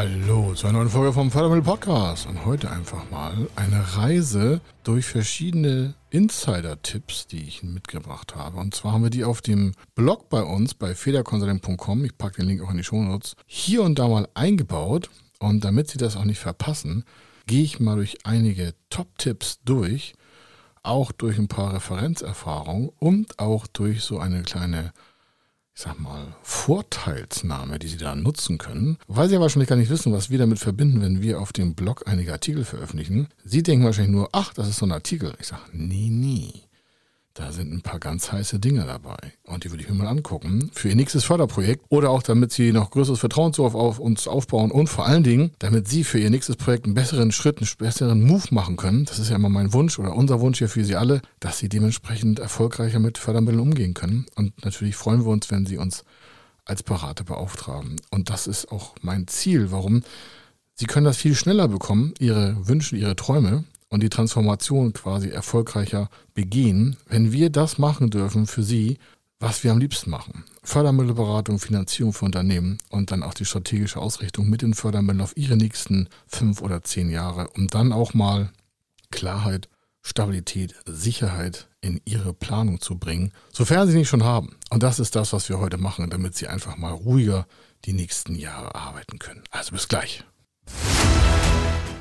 Hallo zu einer neuen Folge vom Fördermittel Podcast und heute einfach mal eine Reise durch verschiedene Insider-Tipps, die ich mitgebracht habe. Und zwar haben wir die auf dem Blog bei uns bei federconsulting.com, ich packe den Link auch in die Shownotes, hier und da mal eingebaut. Und damit Sie das auch nicht verpassen, gehe ich mal durch einige Top-Tipps durch, auch durch ein paar Referenzerfahrungen und auch durch so eine kleine ich sag mal, Vorteilsnahme, die Sie da nutzen können, weil Sie ja wahrscheinlich gar nicht wissen, was wir damit verbinden, wenn wir auf dem Blog einige Artikel veröffentlichen. Sie denken wahrscheinlich nur, ach, das ist so ein Artikel. Ich sage, nee, nee. Da sind ein paar ganz heiße Dinge dabei. Und die würde ich mir mal angucken. Für Ihr nächstes Förderprojekt oder auch damit Sie noch größeres Vertrauen zu auf, uns aufbauen und vor allen Dingen, damit Sie für Ihr nächstes Projekt einen besseren Schritt, einen besseren Move machen können. Das ist ja immer mein Wunsch oder unser Wunsch hier für Sie alle, dass Sie dementsprechend erfolgreicher mit Fördermitteln umgehen können. Und natürlich freuen wir uns, wenn Sie uns als Berater beauftragen. Und das ist auch mein Ziel. Warum? Sie können das viel schneller bekommen, Ihre Wünsche, Ihre Träume, und die Transformation quasi erfolgreicher begehen, wenn wir das machen dürfen für Sie, was wir am liebsten machen. Fördermittelberatung, Finanzierung für Unternehmen und dann auch die strategische Ausrichtung mit den Fördermitteln auf Ihre nächsten fünf oder zehn Jahre, um dann auch mal Klarheit, Stabilität, Sicherheit in Ihre Planung zu bringen, sofern Sie nicht schon haben. Und das ist das, was wir heute machen, damit Sie einfach mal ruhiger die nächsten Jahre arbeiten können. Also bis gleich.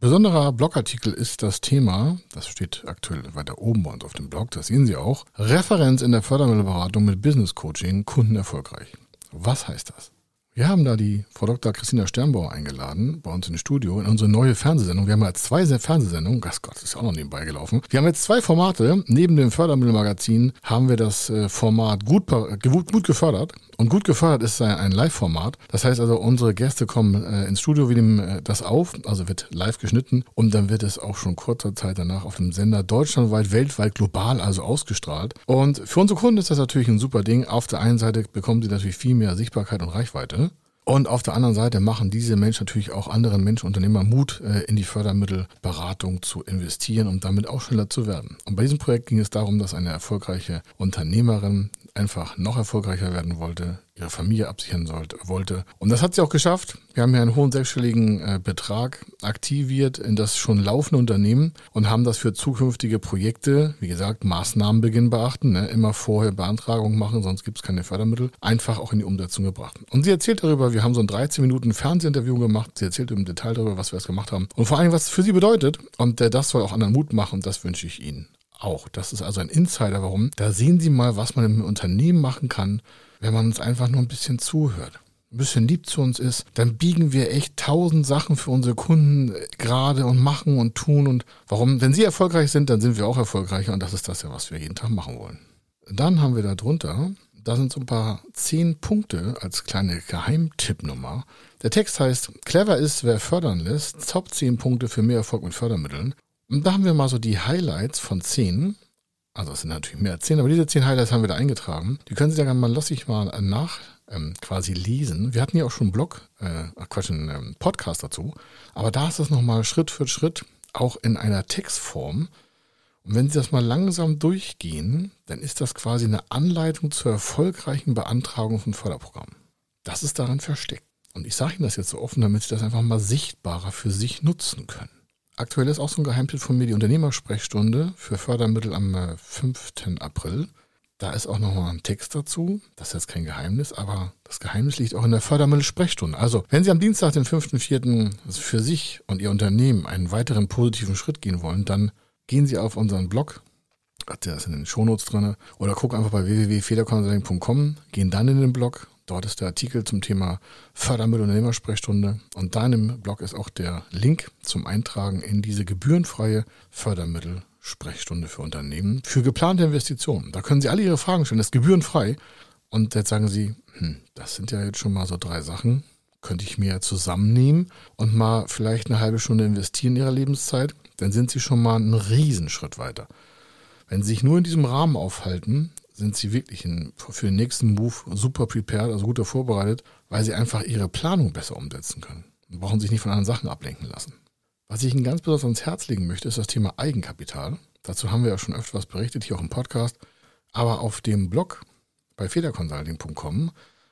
Besonderer Blogartikel ist das Thema, das steht aktuell weiter oben bei uns auf dem Blog, das sehen Sie auch, Referenz in der Fördermittelberatung mit Business Coaching, Kunden erfolgreich. Was heißt das? Wir haben da die Frau Dr. Christina Sternbauer eingeladen, bei uns im Studio, in unsere neue Fernsehsendung. Wir haben jetzt zwei Fernsehsendungen, Ach Gott, das ist auch noch nebenbei gelaufen. Wir haben jetzt zwei Formate. Neben dem Fördermittelmagazin haben wir das äh, Format gut, gut gefördert. Und gut gefördert ist ein Live-Format. Das heißt also, unsere Gäste kommen äh, ins Studio, wir nehmen äh, das auf, also wird live geschnitten und dann wird es auch schon kurzer Zeit danach auf dem Sender deutschlandweit, weltweit, global also ausgestrahlt. Und für unsere Kunden ist das natürlich ein super Ding. Auf der einen Seite bekommen sie natürlich viel mehr Sichtbarkeit und Reichweite. Und auf der anderen Seite machen diese Menschen natürlich auch anderen Menschen, Unternehmer Mut, äh, in die Fördermittelberatung zu investieren und damit auch schneller zu werden. Und bei diesem Projekt ging es darum, dass eine erfolgreiche Unternehmerin einfach noch erfolgreicher werden wollte, ihre Familie absichern sollte, wollte. Und das hat sie auch geschafft. Wir haben hier einen hohen sechsstelligen äh, Betrag aktiviert in das schon laufende Unternehmen und haben das für zukünftige Projekte, wie gesagt, Maßnahmenbeginn beachten, ne? immer vorher Beantragung machen, sonst gibt es keine Fördermittel, einfach auch in die Umsetzung gebracht. Und sie erzählt darüber, wir haben so ein 13 Minuten Fernsehinterview gemacht, sie erzählt im Detail darüber, was wir jetzt gemacht haben und vor allem, was es für sie bedeutet. Und äh, das soll auch anderen Mut machen das wünsche ich Ihnen auch. Das ist also ein Insider, warum. Da sehen Sie mal, was man im Unternehmen machen kann, wenn man uns einfach nur ein bisschen zuhört. Ein bisschen lieb zu uns ist, dann biegen wir echt tausend Sachen für unsere Kunden gerade und machen und tun und warum, wenn sie erfolgreich sind, dann sind wir auch erfolgreicher und das ist das ja, was wir jeden Tag machen wollen. Dann haben wir da drunter, da sind so ein paar zehn Punkte als kleine Geheimtippnummer. Der Text heißt, clever ist, wer fördern lässt, Top 10 Punkte für mehr Erfolg mit Fördermitteln. Und da haben wir mal so die Highlights von zehn. Also es sind natürlich mehr als zehn, aber diese zehn Highlights haben wir da eingetragen. Die können Sie da mal lustig mal nach ähm, quasi lesen. Wir hatten ja auch schon einen Blog, äh, Quatsch, einen ähm, Podcast dazu. Aber da ist das nochmal Schritt für Schritt auch in einer Textform. Und wenn Sie das mal langsam durchgehen, dann ist das quasi eine Anleitung zur erfolgreichen Beantragung von Förderprogrammen. Das ist daran versteckt. Und ich sage Ihnen das jetzt so offen, damit Sie das einfach mal sichtbarer für sich nutzen können. Aktuell ist auch so ein Geheimtipp von mir die Unternehmersprechstunde für Fördermittel am 5. Äh, April. Da ist auch nochmal ein Text dazu. Das ist jetzt kein Geheimnis, aber das Geheimnis liegt auch in der Fördermittelsprechstunde. Also, wenn Sie am Dienstag, den 5.4. für sich und Ihr Unternehmen einen weiteren positiven Schritt gehen wollen, dann gehen Sie auf unseren Blog Hat der das in den Shownotes drin. Oder guck einfach bei www.federconsulting.com, gehen dann in den Blog. Dort ist der Artikel zum Thema Fördermittel und Unternehmersprechstunde. Und da in dem Blog ist auch der Link zum Eintragen in diese gebührenfreie Fördermittel-Sprechstunde für Unternehmen für geplante Investitionen. Da können Sie alle Ihre Fragen stellen. Das ist gebührenfrei. Und jetzt sagen Sie, hm, das sind ja jetzt schon mal so drei Sachen. Könnte ich mir zusammennehmen und mal vielleicht eine halbe Stunde investieren in Ihrer Lebenszeit? Dann sind Sie schon mal einen Riesenschritt weiter. Wenn Sie sich nur in diesem Rahmen aufhalten, sind Sie wirklich in, für den nächsten Move super prepared, also gut vorbereitet, weil Sie einfach Ihre Planung besser umsetzen können. Und brauchen sich nicht von anderen Sachen ablenken lassen. Was ich Ihnen ganz besonders ans Herz legen möchte, ist das Thema Eigenkapital. Dazu haben wir ja schon öfter was berichtet, hier auch im Podcast. Aber auf dem Blog bei federconsulting.com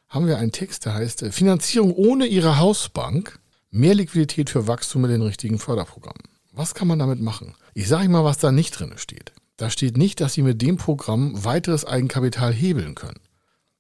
haben wir einen Text, der heißt äh, Finanzierung ohne Ihre Hausbank, mehr Liquidität für Wachstum mit den richtigen Förderprogrammen. Was kann man damit machen? Ich sage Ihnen mal, was da nicht drin steht. Da steht nicht, dass Sie mit dem Programm weiteres Eigenkapital hebeln können.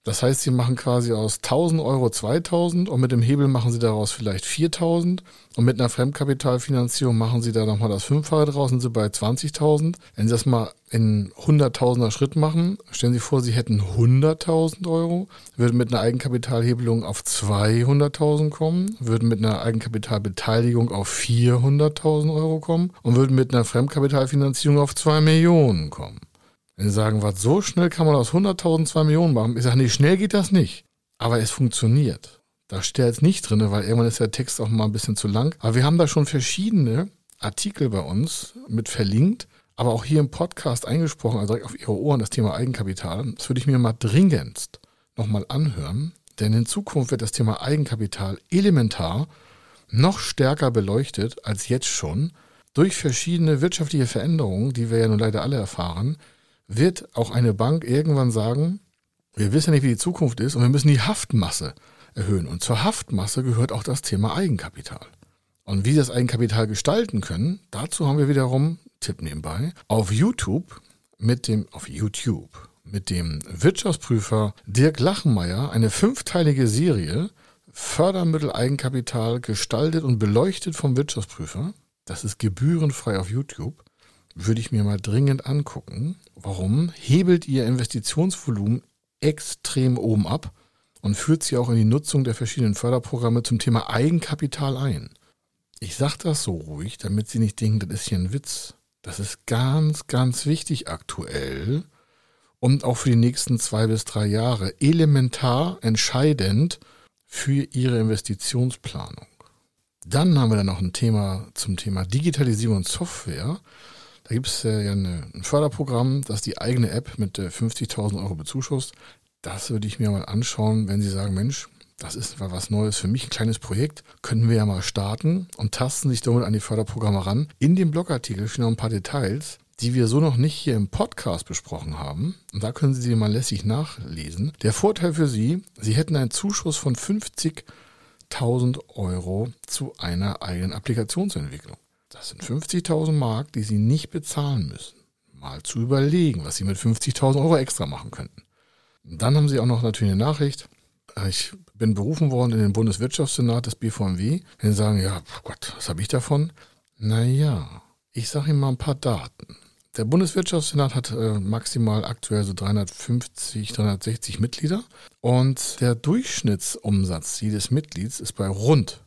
Das heißt, Sie machen quasi aus 1000 Euro 2000 und mit dem Hebel machen Sie daraus vielleicht 4000 und mit einer Fremdkapitalfinanzierung machen Sie da nochmal das Fünffache draus und sind bei 20.000. Wenn Sie das mal in 100.000er Schritt machen, stellen Sie vor, Sie hätten 100.000 Euro, würden mit einer Eigenkapitalhebelung auf 200.000 kommen, würden mit einer Eigenkapitalbeteiligung auf 400.000 Euro kommen und würden mit einer Fremdkapitalfinanzierung auf 2 Millionen kommen. Wenn Sie sagen, was so schnell kann man aus 100.000 2 Millionen machen, ich sage, nee, schnell geht das nicht. Aber es funktioniert. Da steht jetzt nicht drin, weil irgendwann ist der Text auch mal ein bisschen zu lang. Aber wir haben da schon verschiedene Artikel bei uns mit verlinkt, aber auch hier im Podcast eingesprochen, also direkt auf Ihre Ohren das Thema Eigenkapital. Das würde ich mir mal dringendst nochmal anhören, denn in Zukunft wird das Thema Eigenkapital elementar noch stärker beleuchtet als jetzt schon durch verschiedene wirtschaftliche Veränderungen, die wir ja nun leider alle erfahren, wird auch eine Bank irgendwann sagen, wir wissen nicht, wie die Zukunft ist und wir müssen die Haftmasse erhöhen. Und zur Haftmasse gehört auch das Thema Eigenkapital. Und wie sie das Eigenkapital gestalten können, dazu haben wir wiederum, Tipp nebenbei, auf YouTube mit dem, auf YouTube mit dem Wirtschaftsprüfer Dirk Lachenmeier eine fünfteilige Serie Fördermittel Eigenkapital gestaltet und beleuchtet vom Wirtschaftsprüfer. Das ist gebührenfrei auf YouTube würde ich mir mal dringend angucken. Warum? Hebelt ihr Investitionsvolumen extrem oben ab und führt sie auch in die Nutzung der verschiedenen Förderprogramme zum Thema Eigenkapital ein. Ich sage das so ruhig, damit Sie nicht denken, das ist hier ein Witz. Das ist ganz, ganz wichtig aktuell und auch für die nächsten zwei bis drei Jahre elementar entscheidend für Ihre Investitionsplanung. Dann haben wir dann noch ein Thema zum Thema Digitalisierung und Software. Da gibt es äh, ja ein Förderprogramm, das die eigene App mit äh, 50.000 Euro bezuschusst. Das würde ich mir mal anschauen, wenn Sie sagen, Mensch, das ist was Neues für mich, ein kleines Projekt, können wir ja mal starten und tasten sich damit an die Förderprogramme ran. In dem Blogartikel stehen noch ein paar Details, die wir so noch nicht hier im Podcast besprochen haben. Und da können Sie sie mal lässig nachlesen. Der Vorteil für Sie, Sie hätten einen Zuschuss von 50.000 Euro zu einer eigenen Applikationsentwicklung. Das sind 50.000 Mark, die Sie nicht bezahlen müssen. Mal zu überlegen, was Sie mit 50.000 Euro extra machen könnten. Dann haben Sie auch noch natürlich eine Nachricht. Ich bin berufen worden in den Bundeswirtschaftssenat des BVMW. Sie sagen, ja, Gott, was habe ich davon? Naja, ich sage Ihnen mal ein paar Daten. Der Bundeswirtschaftssenat hat äh, maximal aktuell so 350, 360 Mitglieder und der Durchschnittsumsatz jedes Mitglieds ist bei rund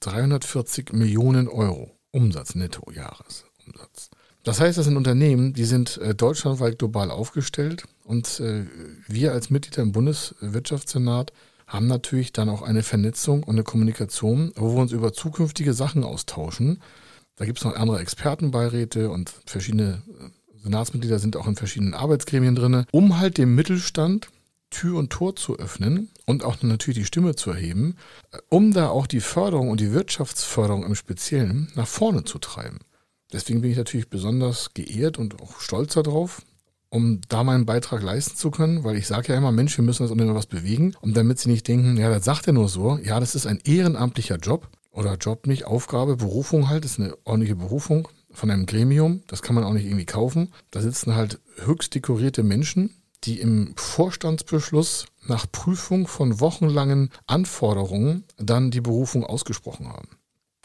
340 Millionen Euro. Umsatz, Netto-Jahresumsatz. Das heißt, das sind Unternehmen, die sind äh, deutschlandweit global aufgestellt und äh, wir als Mitglieder im Bundeswirtschaftssenat haben natürlich dann auch eine Vernetzung und eine Kommunikation, wo wir uns über zukünftige Sachen austauschen. Da gibt es noch andere Expertenbeiräte und verschiedene äh, Senatsmitglieder sind auch in verschiedenen Arbeitsgremien drin, um halt dem Mittelstand Tür und Tor zu öffnen und auch natürlich die Stimme zu erheben, äh, um da auch die Förderung und die Wirtschaftsförderung im Speziellen nach vorne zu treiben. Deswegen bin ich natürlich besonders geehrt und auch stolz darauf, um da meinen Beitrag leisten zu können, weil ich sage ja immer, Mensch, wir müssen das Unternehmen was bewegen. Und damit sie nicht denken, ja, das sagt er nur so, ja, das ist ein ehrenamtlicher Job oder Job nicht, Aufgabe, Berufung halt, das ist eine ordentliche Berufung von einem Gremium, das kann man auch nicht irgendwie kaufen. Da sitzen halt höchst dekorierte Menschen, die im Vorstandsbeschluss nach Prüfung von wochenlangen Anforderungen dann die Berufung ausgesprochen haben.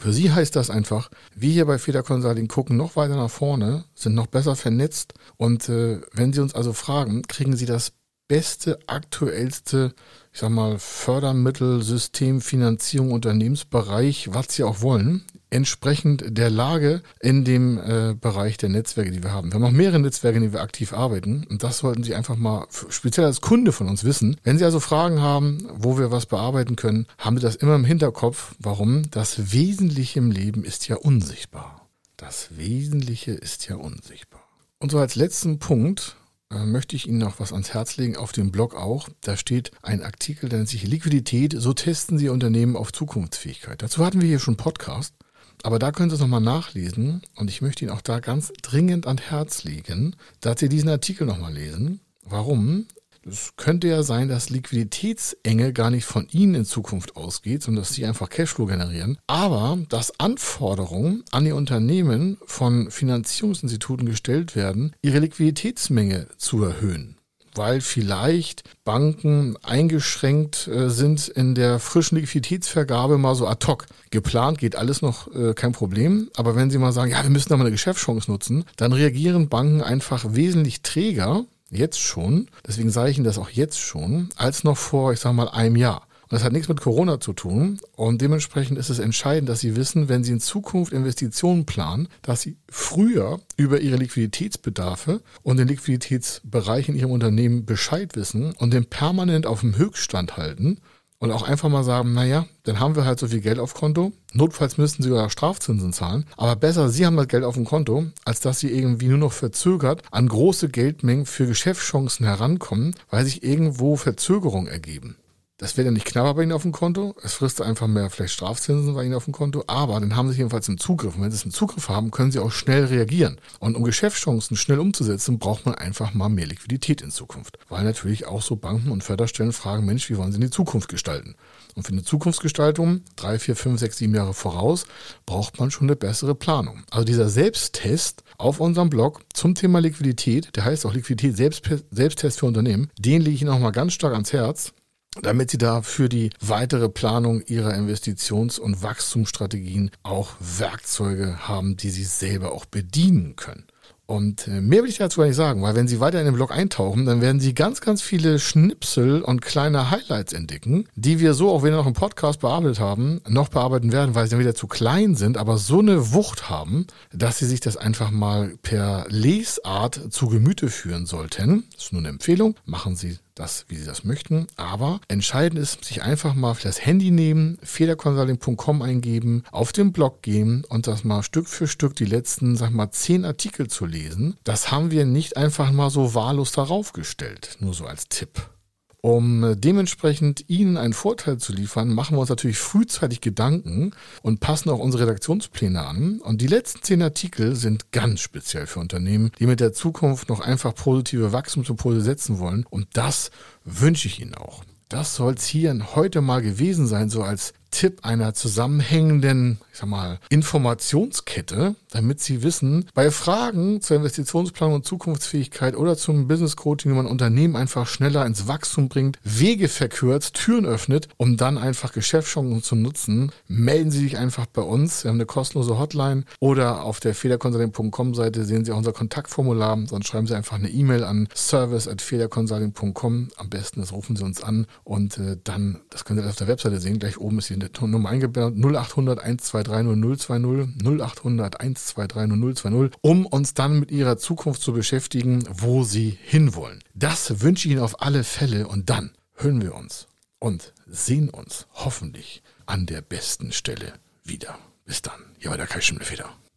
Für Sie heißt das einfach, wir hier bei Feder Consulting gucken noch weiter nach vorne, sind noch besser vernetzt und äh, wenn Sie uns also fragen, kriegen Sie das beste, aktuellste, ich sag mal, Fördermittel, System, Finanzierung, Unternehmensbereich, was Sie auch wollen, entsprechend der Lage in dem äh, Bereich der Netzwerke, die wir haben. Wir haben noch mehrere Netzwerke, in denen wir aktiv arbeiten und das sollten Sie einfach mal speziell als Kunde von uns wissen. Wenn Sie also Fragen haben, wo wir was bearbeiten können, haben Sie das immer im Hinterkopf. Warum? Das Wesentliche im Leben ist ja unsichtbar. Das Wesentliche ist ja unsichtbar. Und so als letzten Punkt äh, möchte ich Ihnen noch was ans Herz legen, auf dem Blog auch. Da steht ein Artikel, der nennt sich Liquidität, so testen Sie Unternehmen auf Zukunftsfähigkeit. Dazu hatten wir hier schon einen Podcast, aber da können Sie es nochmal nachlesen und ich möchte Ihnen auch da ganz dringend an Herz legen, dass Sie diesen Artikel nochmal lesen. Warum? Es könnte ja sein, dass Liquiditätsenge gar nicht von Ihnen in Zukunft ausgeht, sondern dass Sie einfach Cashflow generieren. Aber dass Anforderungen an die Unternehmen von Finanzierungsinstituten gestellt werden, ihre Liquiditätsmenge zu erhöhen weil vielleicht Banken eingeschränkt äh, sind in der frischen Liquiditätsvergabe mal so ad hoc. Geplant geht alles noch äh, kein Problem, aber wenn Sie mal sagen, ja, wir müssen da mal eine Geschäftschance nutzen, dann reagieren Banken einfach wesentlich träger Jetzt schon. Deswegen sage ich Ihnen das auch jetzt schon, als noch vor, ich sage mal, einem Jahr. Das hat nichts mit Corona zu tun. Und dementsprechend ist es entscheidend, dass Sie wissen, wenn Sie in Zukunft Investitionen planen, dass Sie früher über Ihre Liquiditätsbedarfe und den Liquiditätsbereich in Ihrem Unternehmen Bescheid wissen und den permanent auf dem Höchststand halten und auch einfach mal sagen, naja, dann haben wir halt so viel Geld auf Konto. Notfalls müssten sie sogar Strafzinsen zahlen. Aber besser, sie haben das Geld auf dem Konto, als dass sie irgendwie nur noch verzögert an große Geldmengen für Geschäftschancen herankommen, weil sich irgendwo Verzögerungen ergeben. Das wäre dann nicht knapper bei Ihnen auf dem Konto. Es frisst einfach mehr vielleicht Strafzinsen bei Ihnen auf dem Konto. Aber dann haben Sie jedenfalls einen Zugriff. Und wenn Sie es im Zugriff haben, können Sie auch schnell reagieren. Und um Geschäftschancen schnell umzusetzen, braucht man einfach mal mehr Liquidität in Zukunft. Weil natürlich auch so Banken und Förderstellen fragen, Mensch, wie wollen Sie in die Zukunft gestalten? Und für eine Zukunftsgestaltung, drei, vier, fünf, sechs, sieben Jahre voraus, braucht man schon eine bessere Planung. Also dieser Selbsttest auf unserem Blog zum Thema Liquidität, der heißt auch Liquidität Selbsttest für Unternehmen, den lege ich Ihnen auch mal ganz stark ans Herz damit sie da für die weitere Planung ihrer Investitions- und Wachstumsstrategien auch Werkzeuge haben, die sie selber auch bedienen können. Und äh, mehr will ich dazu gar nicht sagen, weil wenn Sie weiter in den Blog eintauchen, dann werden Sie ganz, ganz viele Schnipsel und kleine Highlights entdecken, die wir so, auch wenn wir noch im Podcast bearbeitet haben, noch bearbeiten werden, weil sie dann wieder zu klein sind, aber so eine Wucht haben, dass Sie sich das einfach mal per Lesart zu Gemüte führen sollten. Das ist nur eine Empfehlung. Machen Sie das, wie Sie das möchten. Aber entscheidend ist, sich einfach mal das Handy nehmen, federconsulting.com eingeben, auf den Blog gehen und das mal Stück für Stück die letzten, sag mal, zehn Artikel zu lesen. Das haben wir nicht einfach mal so wahllos darauf gestellt. Nur so als Tipp. Um dementsprechend Ihnen einen Vorteil zu liefern, machen wir uns natürlich frühzeitig Gedanken und passen auch unsere Redaktionspläne an. Und die letzten zehn Artikel sind ganz speziell für Unternehmen, die mit der Zukunft noch einfach positive Wachstumsimpulse setzen wollen. Und das wünsche ich Ihnen auch. Das soll es hier heute mal gewesen sein, so als Tipp einer zusammenhängenden, ich sag mal, Informationskette, damit Sie wissen, bei Fragen zur Investitionsplanung und Zukunftsfähigkeit oder zum Business Coaching, wie man Unternehmen einfach schneller ins Wachstum bringt, Wege verkürzt, Türen öffnet, um dann einfach Geschäftschancen zu nutzen, melden Sie sich einfach bei uns. Wir haben eine kostenlose Hotline oder auf der federconsulting.com Seite sehen Sie auch unser Kontaktformular, sonst schreiben Sie einfach eine E-Mail an service@federconsulting.com. Am besten, das rufen Sie uns an und äh, dann, das können Sie auf der Webseite sehen, gleich oben ist die Nummer eingebaut, 0800 123 0020, 0800 123 0020, um uns dann mit Ihrer Zukunft zu beschäftigen, wo Sie hinwollen. Das wünsche ich Ihnen auf alle Fälle und dann hören wir uns und sehen uns hoffentlich an der besten Stelle wieder. Bis dann. Hier war der Kai Schimmelfeder.